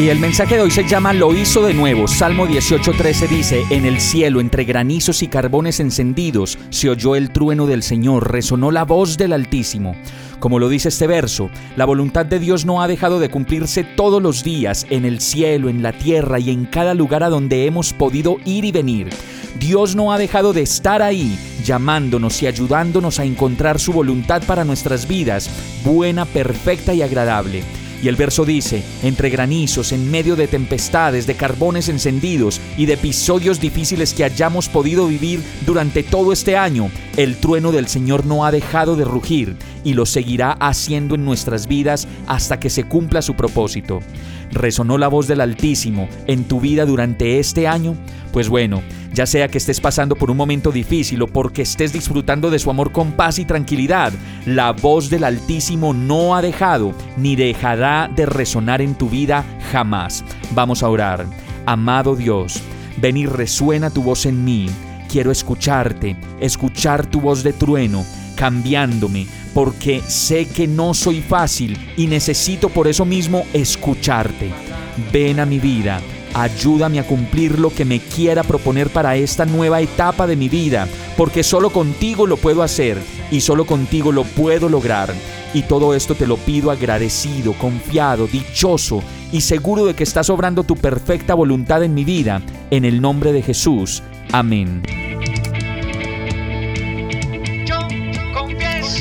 Y el mensaje de hoy se llama Lo hizo de nuevo. Salmo 18:13 dice, En el cielo, entre granizos y carbones encendidos, se oyó el trueno del Señor, resonó la voz del Altísimo. Como lo dice este verso, la voluntad de Dios no ha dejado de cumplirse todos los días, en el cielo, en la tierra y en cada lugar a donde hemos podido ir y venir. Dios no ha dejado de estar ahí, llamándonos y ayudándonos a encontrar su voluntad para nuestras vidas, buena, perfecta y agradable. Y el verso dice, entre granizos, en medio de tempestades, de carbones encendidos y de episodios difíciles que hayamos podido vivir durante todo este año, el trueno del Señor no ha dejado de rugir y lo seguirá haciendo en nuestras vidas hasta que se cumpla su propósito. ¿Resonó la voz del Altísimo en tu vida durante este año? Pues bueno, ya sea que estés pasando por un momento difícil o porque estés disfrutando de su amor con paz y tranquilidad, la voz del Altísimo no ha dejado ni dejará de resonar en tu vida jamás. Vamos a orar. Amado Dios, ven y resuena tu voz en mí. Quiero escucharte, escuchar tu voz de trueno, cambiándome, porque sé que no soy fácil y necesito por eso mismo escucharte. Ven a mi vida, ayúdame a cumplir lo que me quiera proponer para esta nueva etapa de mi vida, porque solo contigo lo puedo hacer y solo contigo lo puedo lograr. Y todo esto te lo pido agradecido, confiado, dichoso y seguro de que estás obrando tu perfecta voluntad en mi vida, en el nombre de Jesús. Amén.